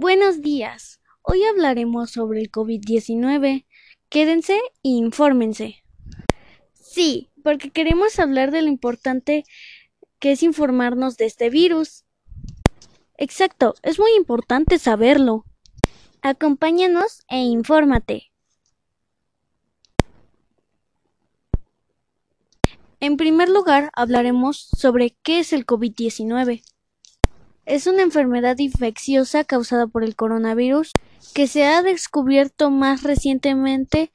Buenos días. Hoy hablaremos sobre el COVID-19. Quédense e infórmense. Sí, porque queremos hablar de lo importante que es informarnos de este virus. Exacto, es muy importante saberlo. Acompáñanos e infórmate. En primer lugar, hablaremos sobre qué es el COVID-19. Es una enfermedad infecciosa causada por el coronavirus que se ha descubierto más recientemente.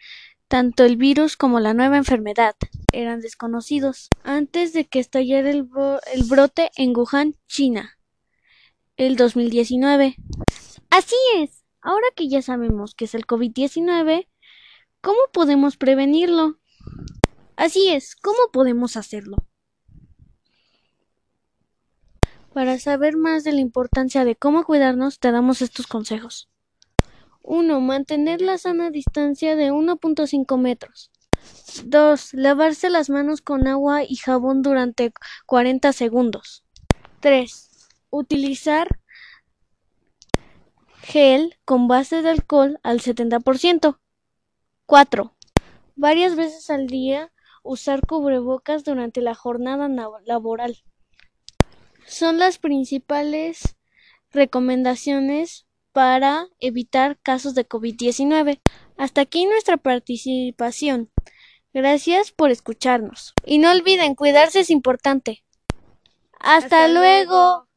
Tanto el virus como la nueva enfermedad eran desconocidos antes de que estallara el, el brote en Wuhan, China, el 2019. Así es, ahora que ya sabemos qué es el COVID-19, ¿cómo podemos prevenirlo? Así es, ¿cómo podemos hacerlo? Para saber más de la importancia de cómo cuidarnos, te damos estos consejos. 1. Mantener la sana distancia de 1.5 metros. 2. Lavarse las manos con agua y jabón durante 40 segundos. 3. Utilizar gel con base de alcohol al 70%. 4. Varias veces al día usar cubrebocas durante la jornada laboral son las principales recomendaciones para evitar casos de COVID-19. Hasta aquí nuestra participación. Gracias por escucharnos. Y no olviden, cuidarse es importante. Hasta, luego.